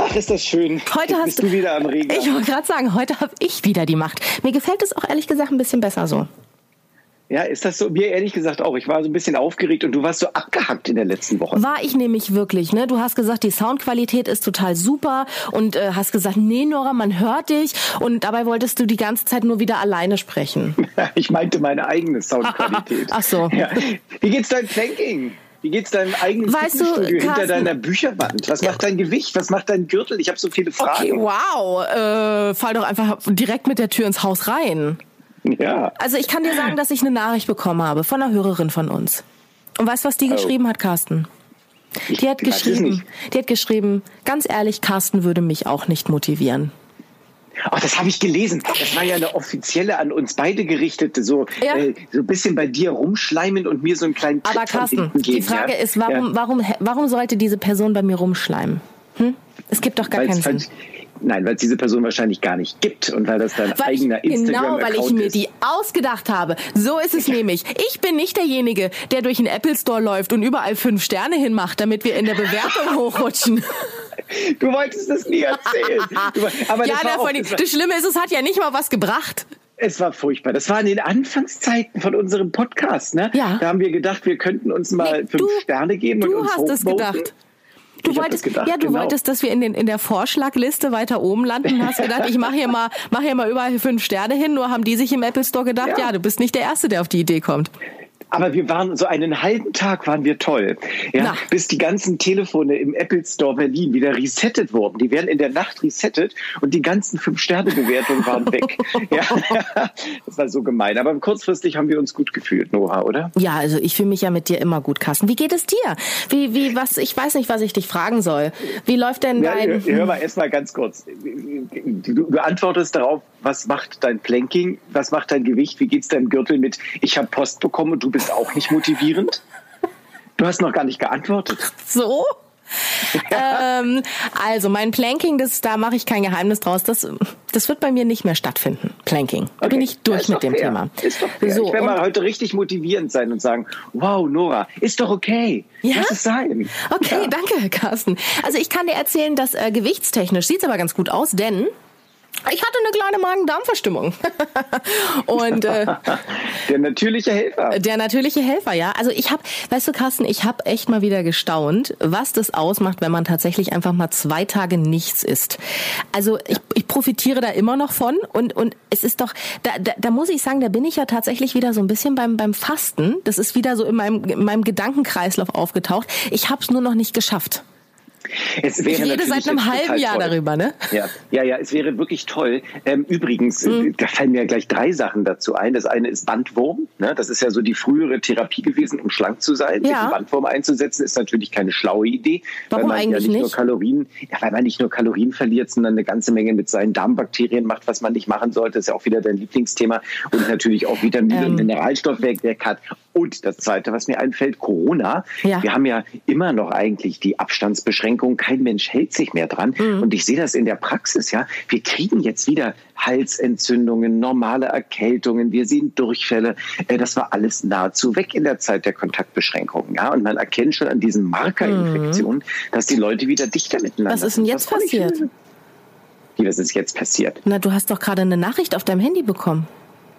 Ach, ist das schön. Heute Jetzt hast bist du wieder am Regen. Ich wollte gerade sagen, heute habe ich wieder die Macht. Mir gefällt es auch ehrlich gesagt ein bisschen besser so. Ja, ist das so? Mir ehrlich gesagt auch. Ich war so ein bisschen aufgeregt und du warst so abgehackt in der letzten Woche. War ich nämlich wirklich, ne? Du hast gesagt, die Soundqualität ist total super und äh, hast gesagt, nee, Nora, man hört dich und dabei wolltest du die ganze Zeit nur wieder alleine sprechen. Ich meinte meine eigene Soundqualität. Ach so. Ja. Wie geht's deinem Planking? Wie geht's deinem eigenen Weißt du, Fitnessstudio hinter Carsten- deiner Bücherwand? Was macht dein Gewicht? Was macht dein Gürtel? Ich habe so viele Okay, Fragen. wow. Äh, fall doch einfach direkt mit der Tür ins Haus rein. Ja. Also ich kann dir sagen, dass ich eine Nachricht bekommen habe von einer Hörerin von uns. Und weißt du, was die geschrieben hat, Carsten? Ich Die hat es geschrieben, die hat geschrieben, ganz ehrlich, Carsten würde mich auch nicht motivieren. Oh, das habe ich gelesen. Das war ja eine offizielle an uns beide gerichtete, so, Ja. äh, so ein bisschen bei dir rumschleimen und mir so einen kleinen Tritt Aber Carsten, geben. die Frage ja? ist, warum, Ja. warum, warum sollte diese Person bei mir rumschleimen? Hm? Es gibt doch gar Weil's keinen Sinn. Nein, weil es diese Person wahrscheinlich gar nicht gibt und weil das dein Weil ich, eigener Instagram genau, weil ich mir ist. die ausgedacht habe. So ist es nämlich. Ich bin nicht derjenige, der durch den Apple Store läuft und überall fünf Sterne hinmacht, damit wir in der Bewertung hochrutschen. Du wolltest das nie erzählen. Du, aber ja, das, auch, das, das Schlimme ist, es hat ja nicht mal was gebracht. es war furchtbar. Das war in den Anfangszeiten von unserem Podcast. Ne? Ja. Da haben wir gedacht, wir könnten uns mal Nee, fünf du- Sterne geben und Du uns hast es gedacht. Du Ich wolltest, gedacht, ja, du genau. wolltest, dass wir in, den, in der Vorschlagliste weiter oben landen hast gedacht, ich mache hier mal, mach hier mal überall fünf Sterne hin. Nur haben die sich im Apple Store gedacht, ja. Ja. du bist nicht der Erste, der auf die Idee kommt. Aber wir waren so einen halben Tag waren wir toll. Ja, Na. bis die ganzen Telefone im Apple Store Berlin wieder resettet wurden. Die werden in der Nacht resettet und die ganzen Fünf-Sterne-Bewertungen waren weg. ja, das war so gemein. Aber kurzfristig haben wir uns gut gefühlt, Noah, oder? Ja, also ich fühle mich ja mit dir immer gut, Carsten. Wie geht es dir? Wie, wie, was, ich weiß nicht, was ich dich fragen soll. Wie läuft denn Ja, dein... hör, hör mal erst mal ganz kurz. Du, du antwortest darauf, was macht dein Planking, was macht dein Gewicht, wie geht's deinem Gürtel mit, ich habe Post bekommen und du bist auch nicht motivierend? Du hast noch gar nicht geantwortet. So? ähm, also mein Planking, das, da mache ich kein Geheimnis draus. Das, das wird bei mir nicht mehr stattfinden. Planking. Da bin Okay. ich durch Ja, mit dem fair. Thema. Ist doch fair. So, ich werde mal heute richtig motivierend sein und sagen, wow, Nora, ist doch okay. Ja? Lass es sein. Okay, Ja. danke, Carsten. Also ich kann dir erzählen, dass äh, gewichtstechnisch sieht's aber ganz gut aus, denn ich hatte eine kleine Magen-Darm-Verstimmung. Und äh, Der natürliche Helfer. der natürliche Helfer, ja. Also ich habe, weißt du, Carsten, ich habe echt mal wieder gestaunt, was das ausmacht, wenn man tatsächlich einfach mal zwei Tage nichts isst. Also ich, ich profitiere da immer noch von und und es ist doch, da, da, da muss ich sagen, da bin ich ja tatsächlich wieder so ein bisschen beim beim Fasten. Das ist wieder so in meinem in meinem Gedankenkreislauf aufgetaucht. Ich habe es nur noch nicht geschafft. Es wäre Ich rede seit einem halben Jahr toll. darüber, ne? Ja, ja, ja, es wäre wirklich toll. Ähm, übrigens, Hm. äh, da fallen mir gleich drei Sachen dazu ein. Das eine ist Bandwurm. Ne? Das ist ja so die frühere Therapie gewesen, um schlank zu sein. Ja. Bandwurm einzusetzen ist natürlich keine schlaue Idee. Warum weil man eigentlich ja nicht, Nur nicht? Kalorien, ja, weil man nicht nur Kalorien verliert, sondern eine ganze Menge mit seinen Darmbakterien macht, was man nicht machen sollte. Das ist ja auch wieder dein Lieblingsthema. Und natürlich auch Vitamine Ähm. und Mineralstoffwerk weg hat. Und das zweite, was mir einfällt, Corona. Ja. Wir haben ja immer noch eigentlich die Abstandsbeschränkung. Kein Mensch hält sich mehr dran. Mhm. Und ich sehe das in der Praxis, ja. Wir kriegen jetzt wieder Halsentzündungen, normale Erkältungen, wir sehen Durchfälle. Äh, Das war alles nahezu weg in der Zeit der Kontaktbeschränkungen, ja. Und man erkennt schon an diesen Markerinfektionen, dass die Leute wieder dichter miteinander Mhm. Was ist denn sind. jetzt passiert? Wie, was ist jetzt passiert? Na, du hast doch gerade eine Nachricht auf deinem Handy bekommen.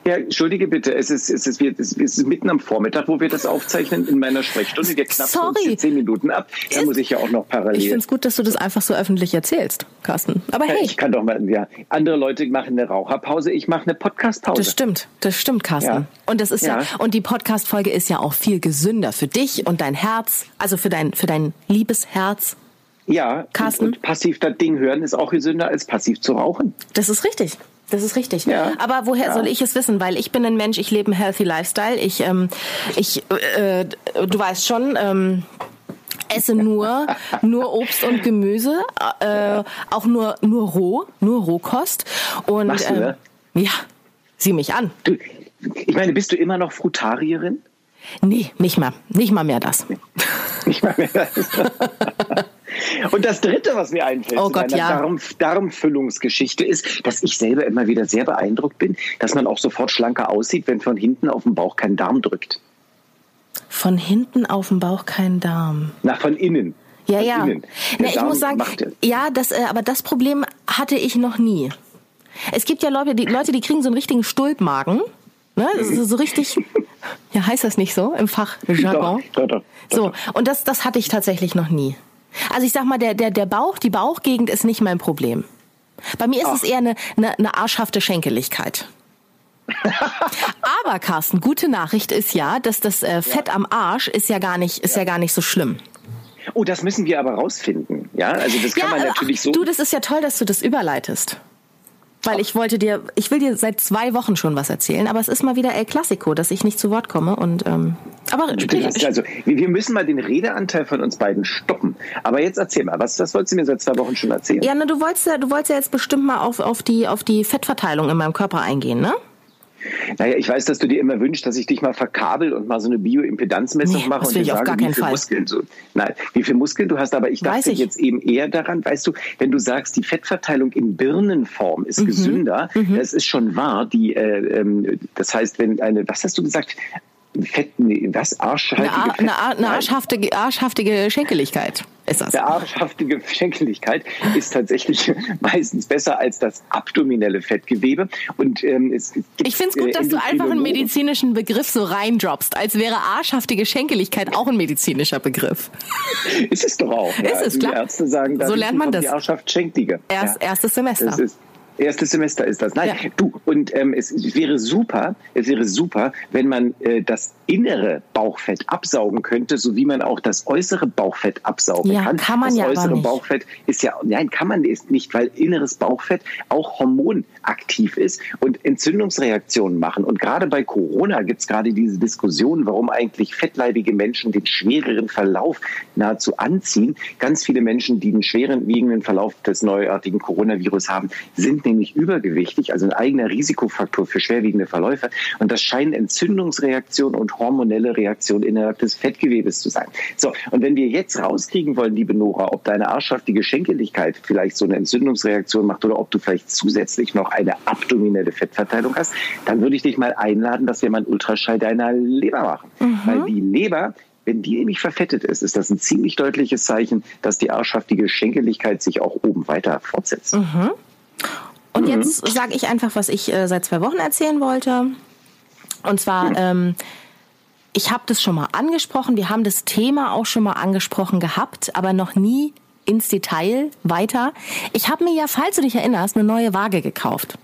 Ja, entschuldige bitte, es ist, es, ist, es ist mitten am Vormittag, wo wir das aufzeichnen in meiner Sprechstunde. Wir knappen uns Sorry. hier zehn Minuten ab. Da Ist- muss ich ja auch noch parallel. Ich finde es gut, dass du das einfach so öffentlich erzählst, Carsten. Aber Ja, hey, Ich kann doch mal, ja, andere Leute machen eine Raucherpause, ich mache eine Podcastpause. das stimmt, das stimmt, Carsten. Ja. Und das ist ja, Ja. und die Podcast-Folge ist ja auch viel gesünder für dich und dein Herz, also für dein, für dein liebes Herz. Ja, Carsten? Und, und passiv das Ding hören ist auch gesünder als passiv zu rauchen. Das ist richtig. Das ist richtig. Ja. Aber woher Ja. soll ich es wissen? Weil ich bin ein Mensch, ich lebe einen healthy Lifestyle. Ich, ähm, ich, äh, du weißt schon, ähm, esse nur, nur Obst und Gemüse, äh, auch nur, nur roh, nur Rohkost. Und, Machst du, ähm, ne? ja, sieh mich an. Du, ich meine, bist du immer noch Frutarierin? Nee, nicht mal, nicht mal mehr das. Ich meine, Und das Dritte, was mir einfällt Oh Gott, ja. Darm, Darmfüllungsgeschichte ist, dass ich selber immer wieder sehr beeindruckt bin, dass man auch sofort schlanker aussieht, wenn von hinten auf den Bauch kein Darm drückt. Von hinten auf dem Bauch kein Darm. Nach von innen. Ja, von ja. Innen. Na, ich Darm muss sagen, ja- ja, das, äh, aber das Problem hatte ich noch nie. Es gibt ja Leute, die, Leute, die kriegen so einen richtigen Stulpmagen. Ne? Das ist so richtig, ja, heißt das nicht so im Fachjargon? Doch, doch, doch, So, und das, das hatte ich tatsächlich noch nie. Also ich sag mal, der, der, der Bauch, die Bauchgegend ist nicht mein Problem. Bei mir ist es eher eine, eine, eine arschhafte Schenkeligkeit. Aber Carsten, gute Nachricht ist ja, dass das äh, Fett am Arsch ist ja gar nicht, ist ja gar nicht so schlimm. Oh, das müssen wir aber rausfinden. Ja, also das kann man äh, natürlich so. Du, das ist ja toll, dass du das überleitest. Weil ich wollte dir, ich will dir seit zwei Wochen schon was erzählen, aber es ist mal wieder El Clasico, dass ich nicht zu Wort komme und ähm, aber hast- also, wir wir müssen mal den Redeanteil von uns beiden stoppen. Aber jetzt erzähl mal, was das wolltest du mir seit zwei Wochen schon erzählen? ja, ne, du wolltest ja, du wolltest ja jetzt bestimmt mal auf, auf die auf die Fettverteilung in meinem Körper eingehen, ne? Naja, ich weiß, dass du dir immer wünschst, dass ich dich mal verkabel und mal so eine Bioimpedanzmessung Nee, mache und dir sage, gar wie viele Fall. Muskeln du, nein, wie viele Muskeln du hast. Aber ich Weiß dachte ich. jetzt eben eher daran, weißt du, wenn du sagst, die Fettverteilung in Birnenform Mhm. ist gesünder, das ist schon wahr. Die, äh, ähm, das heißt, wenn eine, was hast du gesagt? Fett, nee, was? Arschhaltige Eine, Ar Fett- eine, eine arschhaftige, arschhaftige Schenkeligkeit ist das. Der arschhaftige Schenkeligkeit ist tatsächlich meistens besser als das abdominelle Fettgewebe. Und ähm, es gibt, Ich finde es gut, äh, dass du einfach einen medizinischen Begriff so reindroppst, als wäre arschhaftige Schenkeligkeit auch ein medizinischer Begriff. Ist es doch auch. Ist es, Die klar. Ärzte sagen, So lernt man das. Die Arschhaft Schenklige. Erst, Erstes Semester. Ist, erstes Semester ist das. Nein, Ja. du, und ähm, es wäre super, es wäre super, wenn man äh, das innere Bauchfett absaugen könnte, so wie man auch das äußere Bauchfett absaugen Ja, kann. kann man das ja äußere. Bauchfett ist ja, nein, kann man es nicht, weil inneres Bauchfett auch hormonaktiv ist und Entzündungsreaktionen machen. Und gerade bei Corona gibt es gerade diese Diskussion, warum eigentlich fettleibige Menschen den schwereren Verlauf nahezu anziehen. Ganz viele Menschen, die den schweren wiegenden Verlauf des neuartigen Coronavirus haben, sind nämlich übergewichtig, also ein eigener Risikofaktor für schwerwiegende Verläufe. Und das scheinen Entzündungsreaktionen und hormonelle Reaktionen innerhalb des Fettgewebes zu sein. So, und wenn wir jetzt rauskriegen wollen, liebe Nora, ob deine arschhaftige Schenkeligkeit vielleicht so eine Entzündungsreaktion macht oder ob du vielleicht zusätzlich noch eine abdominelle Fettverteilung hast, dann würde ich dich mal einladen, dass wir mal einen Ultraschall deiner Leber machen. Weil die Leber wenn die nämlich verfettet ist, ist das ein ziemlich deutliches Zeichen, dass die arschhaftige Schenkeligkeit sich auch oben weiter fortsetzt. Und Mhm. jetzt sage ich einfach, was ich äh, seit zwei Wochen erzählen wollte. Und zwar, ähm, ich habe das schon mal angesprochen, wir haben das Thema auch schon mal angesprochen gehabt, aber noch nie ins Detail weiter. Ich habe mir ja, falls du dich erinnerst, eine neue Waage gekauft.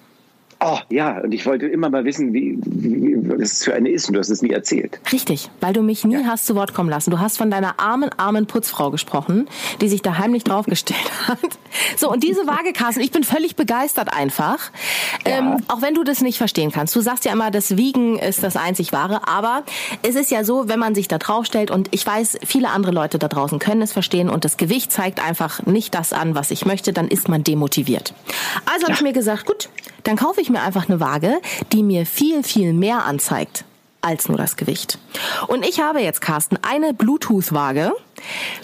Oh ja, und ich wollte immer mal wissen, wie, wie, was es für eine ist und du hast es nie erzählt. Richtig, weil du mich nie hast zu Wort kommen lassen. Du hast von deiner armen, armen Putzfrau gesprochen, die sich da heimlich draufgestellt hat. So, und diese Waage, Carsten, ich bin völlig begeistert einfach. Ähm, auch wenn du das nicht verstehen kannst. Du sagst ja immer, das Wiegen ist das einzig Wahre, aber es ist ja so, wenn man sich da draufstellt und ich weiß, viele andere Leute da draußen können es verstehen und das Gewicht zeigt einfach nicht das an, was ich möchte, dann ist man demotiviert. Also habe ich mir gesagt, gut, dann kaufe ich mir einfach eine Waage, die mir viel, viel mehr anzeigt als nur das Gewicht. Und ich habe jetzt, Carsten, eine Bluetooth-Waage,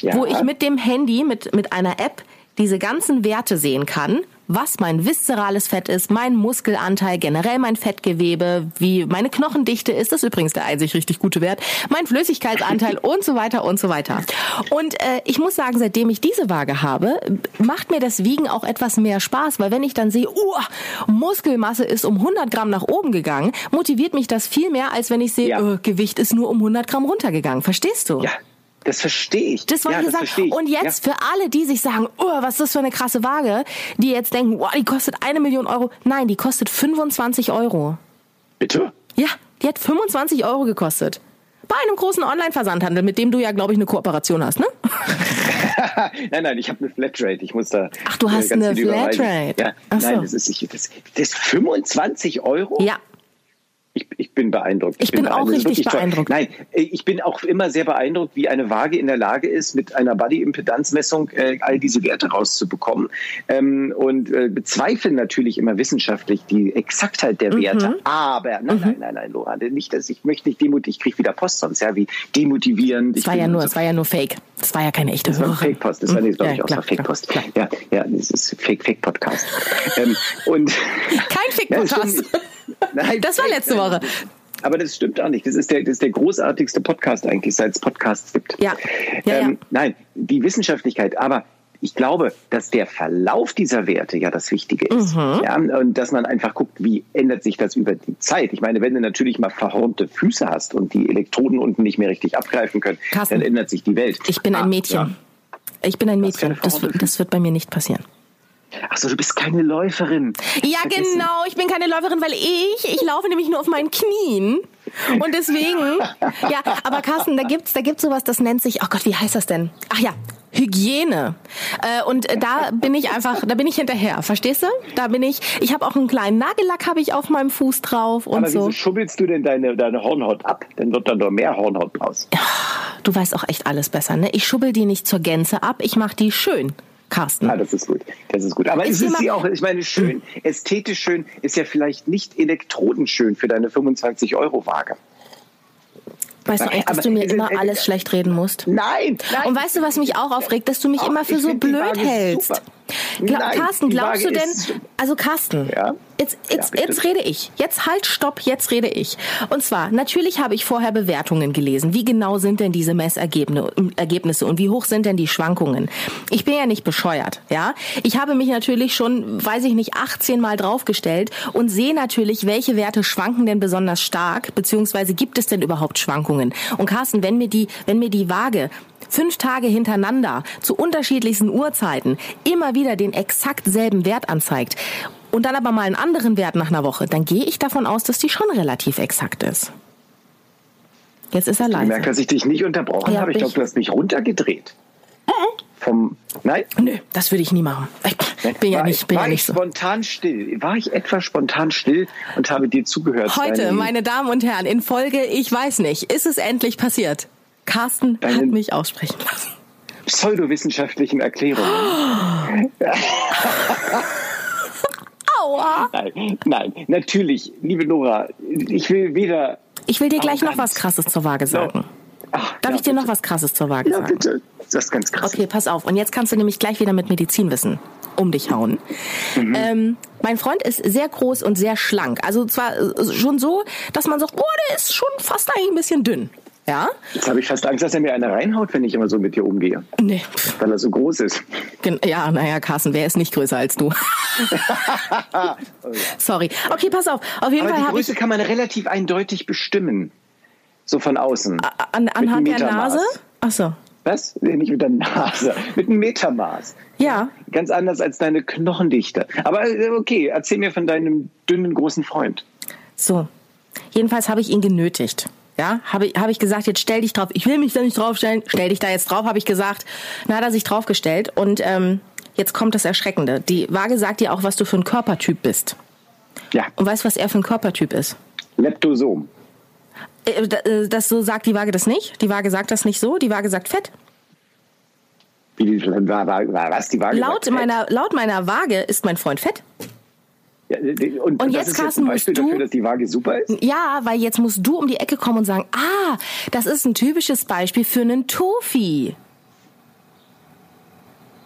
Ja. wo ich mit dem Handy, mit, mit einer App, diese ganzen Werte sehen kann, was mein viszerales Fett ist, mein Muskelanteil, generell mein Fettgewebe, wie meine Knochendichte ist, das ist übrigens der einzig richtig gute Wert, mein Flüssigkeitsanteil und so weiter und so weiter. Und äh, ich muss sagen, seitdem ich diese Waage habe, macht mir das Wiegen auch etwas mehr Spaß, weil wenn ich dann sehe, uh, Muskelmasse ist um 100 Gramm nach oben gegangen, motiviert mich das viel mehr, als wenn ich sehe, Ja. äh, Gewicht ist nur um 100 Gramm runtergegangen. Verstehst du? Ja, das verstehe ich. Das wollte ja, ich sagen. verstehe ich. Und jetzt ja. für alle, die sich sagen, oh, was ist das für eine krasse Waage, die jetzt denken, wow, die kostet eine Million Euro. Nein, die kostet 25 Euro. Bitte? Ja, die hat 25 Euro gekostet. Bei einem großen Online-Versandhandel, mit dem du ja, glaube ich, eine Kooperation hast, ne? nein, nein, ich habe eine Flatrate. Ich muss da. Ach, du hast äh, ganz eine. Flatrate. Ja, Ach so. nein, das ist, das, das ist 25 Euro? Ja. Ich, ich bin beeindruckt. Ich, ich bin, bin, auch richtig beeindruckt. Nein, ich bin auch immer sehr beeindruckt, wie eine Waage in der Lage ist, mit einer Body-Impedanzmessung äh, all diese Werte rauszubekommen. Ähm, und äh, bezweifeln natürlich immer wissenschaftlich die Exaktheit der Werte. Mhm. Aber, nein, mhm. nein, nein, nein, Loran, nicht, dass ich möchte nicht demotivieren. Ich kriege wieder Post sonst, ja, wie demotivierend. Es war ja nur, es war ja nur Fake. Es war ja keine echte Das war Fake-Post. Das war, nee, glaube ich, auch Fake-Post. Ja, ja, das ist Fake-Fake-Podcast. ähm, und Kein Fake-Podcast. Nein, das war letzte Woche. Aber das stimmt auch nicht. Das ist der, das ist der großartigste Podcast eigentlich, seit es Podcasts gibt. Ja. ja, ähm, ja. Nein, die Wissenschaftlichkeit. Aber ich glaube, dass der Verlauf dieser Werte ja das Wichtige ist. Mhm. Ja, und dass man einfach guckt, wie ändert sich das über die Zeit. Ich meine, wenn du natürlich mal verhornte Füße hast und die Elektroden unten nicht mehr richtig abgreifen können, Carsten, dann ändert sich die Welt. Ich bin ein ah, Mädchen. Ja. Ich bin ein Mädchen. Das, das wird bei mir nicht passieren. Ach so, du bist keine Läuferin. Ja, Vergessen. genau. Ich bin keine Läuferin, weil ich, ich laufe nämlich nur auf meinen Knien. Und deswegen, ja, aber Carsten, da gibt's, da gibt's sowas, das nennt sich, oh Gott, wie heißt das denn? Ach ja, Hygiene. Äh, und da bin ich einfach, da bin ich hinterher, verstehst du? Da bin ich, ich habe auch einen kleinen Nagellack habe ich auf meinem Fuß drauf und Aber so. wieso schubbelst du denn deine, deine Hornhaut ab? Dann wird dann doch mehr Hornhaut raus. Du weißt auch echt alles besser, ne? Ich schubbel die nicht zur Gänze ab, ich mache die schön. Carsten. Ah, das ist gut. Das ist gut. Aber es ist sie auch, ich meine, schön, ästhetisch schön ist ja vielleicht nicht elektrodenschön für deine 25 Euro Waage. Weißt du eigentlich, dass du mir immer alles schlecht reden musst? Nein, nein. Und weißt du, was mich auch aufregt, dass du mich immer für so blöd hältst. Gla Nein, Carsten, glaubst du denn, also Carsten, ja? jetzt, jetzt, ja, jetzt rede ich. Jetzt halt, stopp, jetzt rede ich. Und zwar, natürlich habe ich vorher Bewertungen gelesen. Wie genau sind denn diese Messergebnisse und wie hoch sind denn die Schwankungen? Ich bin ja nicht bescheuert, ja. Ich habe mich natürlich schon, weiß ich nicht, 18 Mal draufgestellt und sehe natürlich, welche Werte schwanken denn besonders stark, beziehungsweise gibt es denn überhaupt Schwankungen? Und Carsten, wenn mir die, wenn mir die Waage fünf Tage hintereinander zu unterschiedlichsten Uhrzeiten immer wieder den exakt selben Wert anzeigt und dann aber mal einen anderen Wert nach einer Woche, dann gehe ich davon aus, dass die schon relativ exakt ist. Jetzt ist er leise. Ich merke, dass ich dich nicht unterbrochen ja, habe. Ich glaube, du hast mich runtergedreht. Äh? Vom, nein? Nö, das würde ich nie machen. Ich bin ja nicht, bin war ja nicht so. spontan still? War ich etwa spontan still und habe dir zugehört? Heute, meine Damen und Herren, in Folge, ich weiß nicht, ist es endlich passiert. Carsten hat mich aussprechen lassen. Pseudowissenschaftlichen Erklärungen. Aua. Nein, nein, natürlich, liebe Nora, ich will weder. Ich will dir gleich noch was Krasses zur Waage sagen. No. Ach, Darf ja, ich dir bitte. noch was Krasses zur Waage ja, sagen? bitte. Das ist ganz krass. Okay, pass auf. Und jetzt kannst du nämlich gleich wieder mit Medizinwissen um dich hauen. Mhm. Ähm, mein Freund ist sehr groß und sehr schlank. Also zwar äh, schon so, dass man sagt, oh, der ist schon fast eigentlich ein bisschen dünn. Ja? Jetzt habe ich fast Angst, dass er mir eine reinhaut, wenn ich immer so mit dir umgehe. Nee. Weil er so groß ist. Ja, naja, Carsten, wer ist nicht größer als du? Sorry. Okay, pass auf. Auf jeden Aber Fall die Größe kann man relativ eindeutig bestimmen. So von außen. An, anhand der Nase? Ach so. Was? Nicht mit der Nase, mit einem Metermaß. Ja. Ganz anders als deine Knochendichte. Aber äh, okay, erzähl mir von deinem dünnen, großen Freund. So. Jedenfalls habe ich ihn genötigt. Ja, habe ich, hab ich gesagt, jetzt stell dich drauf. Ich will mich da nicht draufstellen. Stell dich da jetzt drauf, habe ich gesagt. Dann hat er sich draufgestellt und ähm, jetzt kommt das Erschreckende. Die Waage sagt dir auch, was du für ein Körpertyp bist. Ja. Und weißt, was er für ein Körpertyp ist? Leptosom. Äh, äh, das so sagt die Waage das nicht. Die Waage sagt das nicht so. Die Waage sagt Fett. Wie die, was die Waage laut meiner laut meiner Waage ist mein Freund fett. Ja, und, und jetzt, Carsten, musst du, dafür, dass die Waage super ist? Ja, weil jetzt musst du um die Ecke kommen und sagen, ah, das ist ein typisches Beispiel für einen Tofi.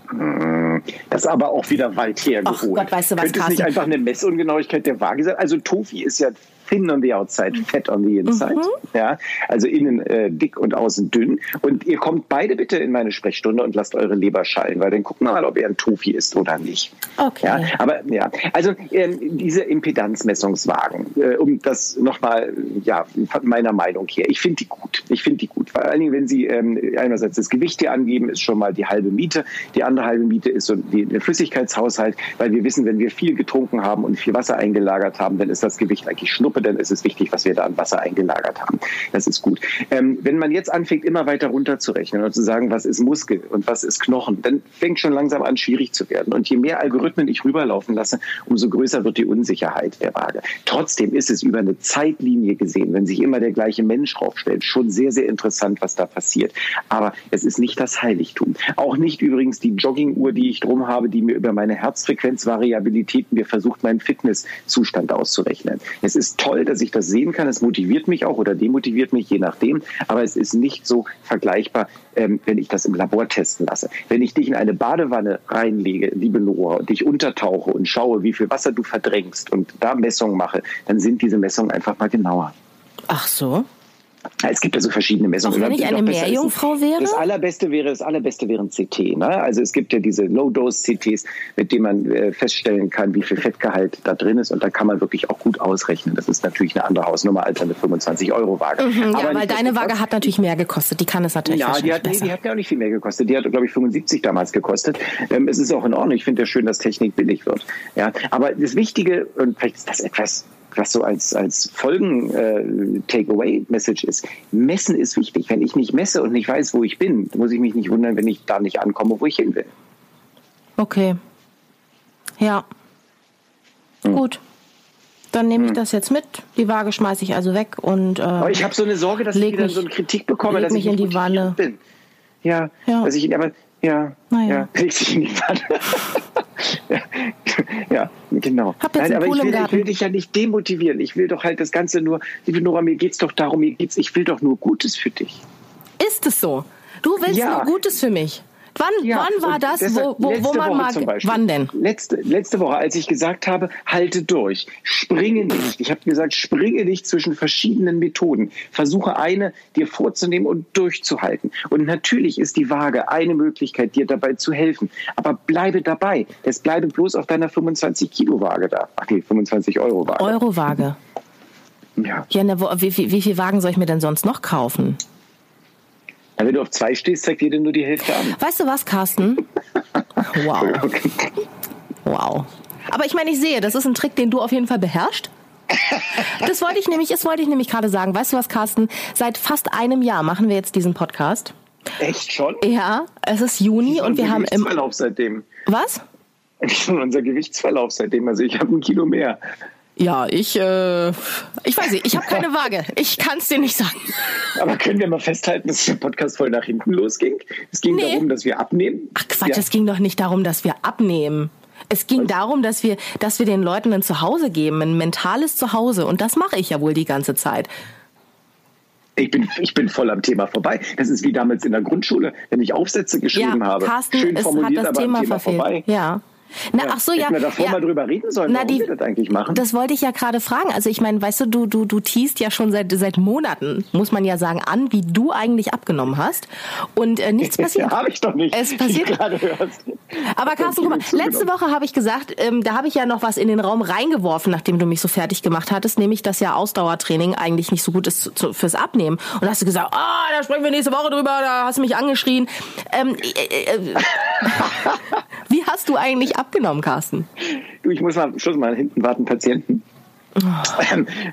Hm, das ist aber auch wieder weit hergeholt. Ach Gott, weißt du was, Könnte es nicht einfach eine Messungenauigkeit der Waage sein? Also Tofi ist ja thin on the outside, fett on the inside. Mhm. Ja, also innen äh, dick und außen dünn. Und ihr kommt beide bitte in meine Sprechstunde und lasst eure Leber schallen, weil dann gucken wir mal, ob er ein Tofi ist oder nicht. Okay. Ja, aber ja, also äh, diese Impedanzmessungswagen, äh, um das nochmal, ja, von meiner Meinung her, ich finde die gut. Ich finde die gut. Vor allen Dingen, wenn sie ähm, einerseits das Gewicht hier angeben, ist schon mal die halbe Miete. Die andere halbe Miete ist so die, der Flüssigkeitshaushalt, weil wir wissen, wenn wir viel getrunken haben und viel Wasser eingelagert haben, dann ist das Gewicht eigentlich schnupp Denn es ist wichtig, was wir da an Wasser eingelagert haben. Das ist gut. Ähm, wenn man jetzt anfängt, immer weiter runterzurechnen und zu sagen, was ist Muskel und was ist Knochen, dann fängt schon langsam an, schwierig zu werden. Und je mehr Algorithmen ich rüberlaufen lasse, umso größer wird die Unsicherheit der Waage. Trotzdem ist es über eine Zeitlinie gesehen, wenn sich immer der gleiche Mensch raufstellt, schon sehr, sehr interessant, was da passiert. Aber es ist nicht das Heiligtum. Auch nicht übrigens die Jogginguhr, die ich drum habe, die mir über meine Herzfrequenzvariabilität mir versucht, meinen Fitnesszustand auszurechnen. Es ist toll, dass ich das sehen kann. Es motiviert mich auch oder demotiviert mich, je nachdem. Aber es ist nicht so vergleichbar, ähm, wenn ich das im Labor testen lasse. Wenn ich dich in eine Badewanne reinlege, liebe Nora, und dich untertauche und schaue, wie viel Wasser du verdrängst und da Messungen mache, dann sind diese Messungen einfach mal genauer. Ach so. Es gibt ja so verschiedene Messungen. Auch wenn ich eine Meerjungfrau wäre? Das allerbeste wäre, das allerbeste wäre ein CT. Ne? Also es gibt ja diese Low-Dose-CTs, mit denen man äh, feststellen kann, wie viel Fettgehalt da drin ist. Und da kann man wirklich auch gut ausrechnen. Das ist natürlich eine andere Hausnummer als eine 25-Euro-Waage. Mhm, ja, weil deine Waage hat natürlich mehr gekostet. Die kann es natürlich Ja, die hat, nee, die hat ja auch nicht viel mehr gekostet. Die hat, glaube ich, 75 damals gekostet. Ähm, es ist auch in Ordnung. Ich finde ja schön, dass Technik billig wird. Ja, aber das Wichtige, und vielleicht ist das etwas was so als, als Folgen-Takeaway-Message äh, ist. Messen ist wichtig. Wenn ich nicht messe und nicht weiß, wo ich bin, muss ich mich nicht wundern, wenn ich da nicht ankomme, wo ich hin will. Okay. Ja. Hm. Gut. Dann nehme ich hm. das jetzt mit. Die Waage schmeiße ich also weg und. Äh, aber ich habe so eine Sorge, dass ich wieder mich, so eine Kritik bekomme, dass mich ich in die Wanne bin. Ja, ja. Dass ich, aber ja, naja. ja, dich in die ja, ja, genau. Hab jetzt Nein, aber ich will, ich will, dich ja nicht demotivieren. Ich will doch halt das Ganze nur, liebe Nora, mir geht's doch darum, mir geht's, ich will doch nur Gutes für dich. Ist es so? Du willst ja. nur Gutes für mich. Wann, ja, wann war das, wo, wo, wo man Woche mag? Wann denn? Letzte, letzte Woche, als ich gesagt habe, halte durch, springe nicht. Ich habe gesagt, springe nicht zwischen verschiedenen Methoden. Versuche eine dir vorzunehmen und durchzuhalten. Und natürlich ist die Waage eine Möglichkeit, dir dabei zu helfen. Aber bleibe dabei. Es bleibe bloß auf deiner 25 Kilo Waage da. Ach nee, 25 Euro Waage. Euro Waage. Ja. ja ne, wie, wie, wie viel Wagen soll ich mir denn sonst noch kaufen? Ja, wenn du auf zwei stehst, zeigt jeder nur die Hälfte an. Weißt du was, Carsten? Wow. Wow. Aber ich meine, ich sehe, das ist ein Trick, den du auf jeden Fall beherrschst. Das wollte ich nämlich, das wollte ich nämlich gerade sagen. Weißt du was, Carsten? Seit fast einem Jahr machen wir jetzt diesen Podcast. Echt schon? Ja, es ist Juni und wir haben im Verlauf seitdem. Was? Schon unser Gewichtsverlauf seitdem. Also ich habe ein Kilo mehr. Ja, ich, äh, ich weiß nicht, ich habe keine Waage. Ich kann es dir nicht sagen. Aber können wir mal festhalten, dass der Podcast voll nach hinten losging? Es ging nee. darum, dass wir abnehmen. Ach Quatsch, ja. es ging doch nicht darum, dass wir abnehmen. Es ging Was? darum, dass wir, dass wir den Leuten ein Zuhause geben, ein mentales Zuhause. Und das mache ich ja wohl die ganze Zeit. Ich bin, ich bin voll am Thema vorbei. Das ist wie damals in der Grundschule, wenn ich Aufsätze geschrieben ja, habe. Carsten, Schön formuliert, es hat das Thema, Thema verfehlt. vorbei. Ja. Na, ach so, ja. wir davor ja. mal drüber reden sollen, Na, die, wir das eigentlich machen. Das wollte ich ja gerade fragen. Also ich meine, weißt du, du, du, du teast ja schon seit, seit Monaten, muss man ja sagen, an, wie du eigentlich abgenommen hast. Und äh, nichts passiert. ja, habe ich doch nicht. Es passiert. gerade hörst. Aber Carsten, guck mal, letzte Woche habe ich gesagt, ähm, da habe ich ja noch was in den Raum reingeworfen, nachdem du mich so fertig gemacht hattest, nämlich, dass ja Ausdauertraining eigentlich nicht so gut ist zu, fürs Abnehmen. Und da hast du gesagt, ah, oh, da sprechen wir nächste Woche drüber, da hast du mich angeschrien. Ähm, äh, äh, äh wie hast du eigentlich abgenommen, Carsten? Du, ich muss mal Schluss mal hinten warten, Patienten. Oh.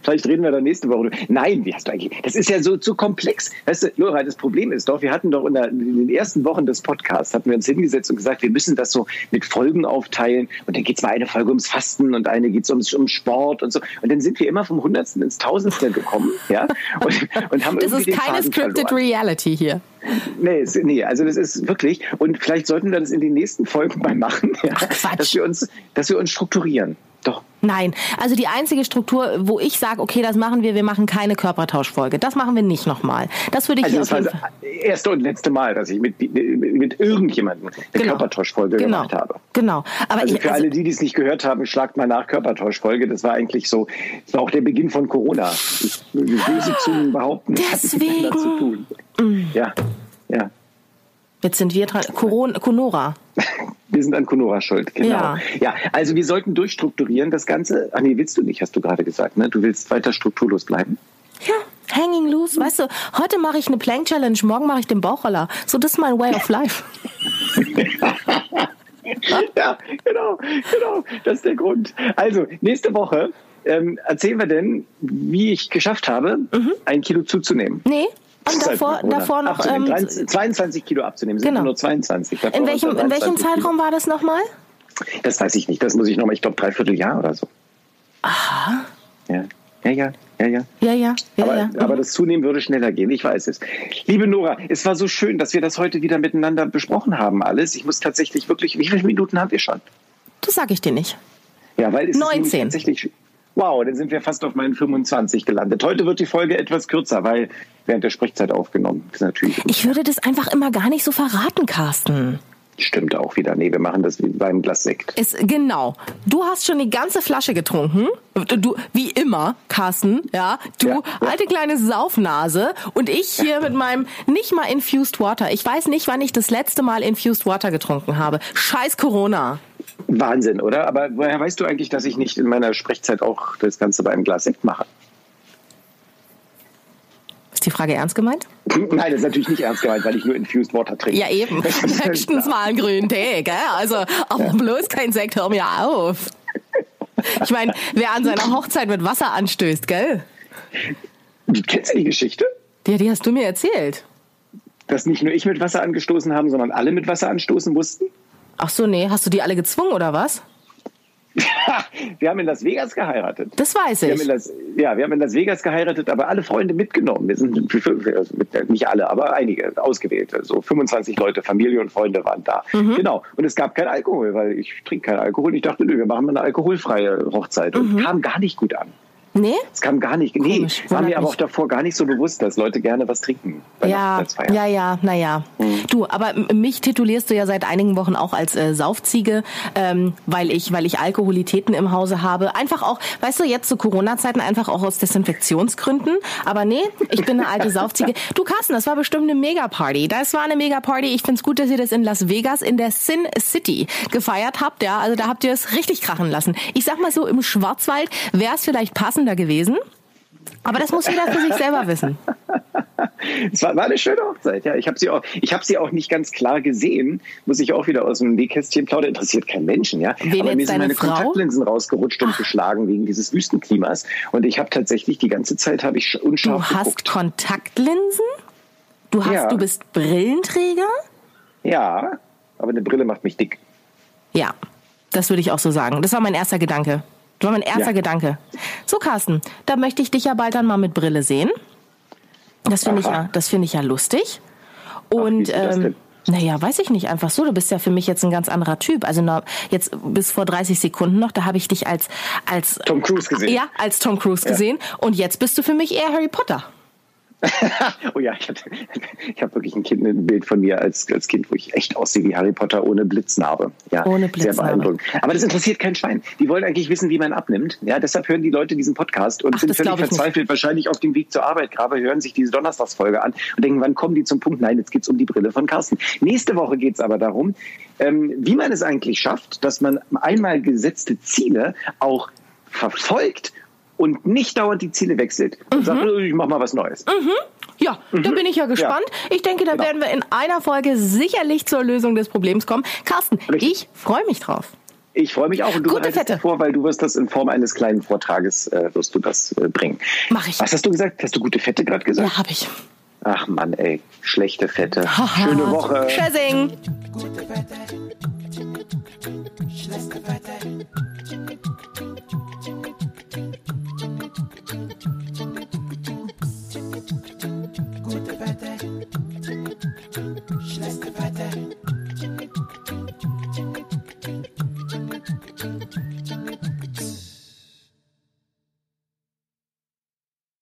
Vielleicht reden wir da nächste Woche. Nein, wie hast du eigentlich? Das ist ja so zu komplex. Weißt du, Laura, das Problem ist doch, wir hatten doch in, der, in, den ersten Wochen des Podcasts, hatten wir uns hingesetzt und gesagt, wir müssen das so mit Folgen aufteilen. Und dann geht es mal eine Folge ums Fasten und eine geht es ums, um Sport und so. Und dann sind wir immer vom Hundertsten ins Tausendste gekommen. Ja? Und, und haben das ist keine scripted verloren. Reality hier. Nee, nee, also das ist wirklich, und vielleicht sollten wir das in den nächsten Folgen mal machen, ja, Ach, dass wir uns, dass wir uns strukturieren. Nein, also die einzige Struktur, wo ich sage, okay, das machen wir, wir machen keine Körpertauschfolge. Das machen wir nicht nochmal. Das würde ich also hier das auf jeden war das erste und letzte Mal, dass ich mit, mit irgendjemandem eine genau. Körpertauschfolge genau. gemacht habe. Genau. Aber also ich, für also alle, die, die es nicht gehört haben, schlagt mal nach Körpertauschfolge. Das war eigentlich so, das war auch der Beginn von Corona. Ich, böse Zungen behaupten, Deswegen. das hat zu tun. Mm. Ja, ja. Jetzt sind wir dran. Corona, Conora. Wir sind an Conora schuld, genau. Ja. ja, also wir sollten durchstrukturieren das Ganze. Ach nee, willst du nicht, hast du gerade gesagt, ne? Du willst weiter strukturlos bleiben. Ja, hanging loose. Weißt du, heute mache ich eine Plank Challenge, morgen mache ich den Bauchroller. So, das ist mein way of life. ja, genau, genau. Das ist der Grund. Also, nächste Woche ähm, erzählen wir denn, wie ich geschafft habe, mhm. ein Kilo zuzunehmen. Nee. Und davor, davor noch ähm, 22 Kilo abzunehmen. Sind genau. nur 22. Davor in welchem, in welchem Zeitraum war das nochmal? Das weiß ich nicht. Das muss ich nochmal, ich glaube, dreiviertel Jahr oder so. Aha. Ja. Ja, ja, ja, ja. Ja, ja, ja, aber, ja. aber das Zunehmen würde schneller gehen, ich weiß es. Liebe Nora, es war so schön, dass wir das heute wieder miteinander besprochen haben, alles. Ich muss tatsächlich wirklich, wie viele Minuten haben wir schon? Das sage ich dir nicht. Ja, weil es 19. Ist tatsächlich, wow, dann sind wir fast auf meinen 25 gelandet. Heute wird die Folge etwas kürzer, weil während der Sprechzeit aufgenommen. Ist natürlich ich würde das einfach immer gar nicht so verraten, Carsten. Stimmt auch wieder. Nee, wir machen das wie beim Glas Sekt. Ist, genau. Du hast schon die ganze Flasche getrunken. Du, wie immer, Carsten, ja. Du, ja, ja. alte kleine Saufnase. Und ich hier mit meinem nicht mal Infused Water. Ich weiß nicht, wann ich das letzte Mal Infused Water getrunken habe. Scheiß Corona. Wahnsinn, oder? Aber woher weißt du eigentlich, dass ich nicht in meiner Sprechzeit auch das Ganze bei einem Glas Sekt mache? Ist die Frage ernst gemeint? Nein, das ist natürlich nicht ernst gemeint, weil ich nur Infused Water trinke. Ja, eben. Höchstens mal einen grünen Tee, gell? Also, aber ja. bloß kein Sekt, hör mir auf. Ich meine, wer an seiner Hochzeit mit Wasser anstößt, gell? Kennst du die Geschichte? Ja, die hast du mir erzählt. Dass nicht nur ich mit Wasser angestoßen haben, sondern alle mit Wasser anstoßen mussten? Ach so, nee. Hast du die alle gezwungen oder was? wir haben in Las Vegas geheiratet. Das weiß ich. Wir Las, ja, wir haben in Las Vegas geheiratet, aber alle Freunde mitgenommen. Wir sind also nicht alle, aber einige ausgewählt. So also 25 Leute, Familie und Freunde waren da. Mhm. Genau. Und es gab kein Alkohol, weil ich trinke keinen Alkohol. Ich dachte, nö, wir machen mal eine alkoholfreie Hochzeit. Und mhm. kam gar nicht gut an. Nee? Es kam gar nicht. Nee, Komisch, war mir aber auch davor gar nicht so bewusst, dass Leute gerne was trinken. Ja, ja, ja, naja. Mhm. Du, aber mich titulierst du ja seit einigen Wochen auch als äh, Saufziege, ähm, weil ich, weil ich Alkoholitäten im Hause habe. Einfach auch, weißt du, jetzt zu Corona-Zeiten einfach auch aus Desinfektionsgründen. Aber nee, ich bin eine alte Saufziege. Du Carsten, das war bestimmt eine Megaparty. Das war eine Megaparty. Ich find's gut, dass ihr das in Las Vegas in der Sin City gefeiert habt. Ja, also da habt ihr es richtig krachen lassen. Ich sag mal so, im Schwarzwald wäre es vielleicht passend passender gewesen. Aber das muss jeder für sich selber wissen. Es war, war, eine schöne Hochzeit, ja. Ich habe sie auch, ich habe sie auch nicht ganz klar gesehen. Muss ich auch wieder aus dem Nähkästchen plaudern. Interessiert keinen Menschen, ja. Wen Aber mir sind meine Frau? Kontaktlinsen rausgerutscht und Ach. geschlagen wegen dieses Wüstenklimas. Und ich habe tatsächlich die ganze Zeit habe ich unscharf Du hast geguckt. Kontaktlinsen? Du hast, Ja. du bist Brillenträger? Ja, aber eine Brille macht mich dick. Ja, das würde ich auch so sagen. Das war mein erster Gedanke. Das war mein erster Ja. Gedanke. So, Carsten, da möchte ich dich ja bald dann mal mit Brille sehen. Das finde ich ja, das finde ich ja lustig. Und das ähm, naja, weiß ich nicht, einfach so. Du bist ja für mich jetzt ein ganz anderer Typ. Also jetzt bis vor 30 Sekunden noch, da habe ich dich als als Tom Cruise gesehen. ja als Tom Cruise gesehen. Und jetzt bist du für mich eher Harry Potter. oh ja, ich, habe wirklich ein, kind, ein Bild von mir als, als Kind, wo ich echt aussehe wie Harry Potter ohne Blitznarbe. Ja, Ohne Sehr Blitznarbe. beeindruckend. Aber das interessiert kein Schwein. Die wollen eigentlich wissen, wie man abnimmt. Ja, deshalb hören die Leute diesen Podcast und Ach, sind völlig ich nicht. verzweifelt, wahrscheinlich auf dem Weg zur Arbeit gerade, hören sich diese Donnerstagsfolge an und denken, wann kommen die zum Punkt? Nein, jetzt geht's um die Brille von Carsten. Nächste Woche geht's aber darum, ähm, wie man es eigentlich schafft, dass man einmal gesetzte Ziele auch verfolgt und nicht dauernd die Ziele wechselt. Mhm. Und sagt, ich mach mal was Neues. Ja, da bin ich ja gespannt. Ich denke, da Genau. werden wir in einer Folge sicherlich zur Lösung des Problems kommen. Carsten, Richtig. ich freue mich drauf. Ich freue mich auch und du Gute Fette. vor, weil du wirst das in Form eines kleinen Vortrages äh, wirst du das äh, bringen. Mach ich. Was hast du gesagt? Hast du gute Fette gerade gesagt? Ja, hab ich. Ach Mann, ey, schlechte Fette. Schöne Woche. Tschüssing. Gute Fette, She likes to fight that.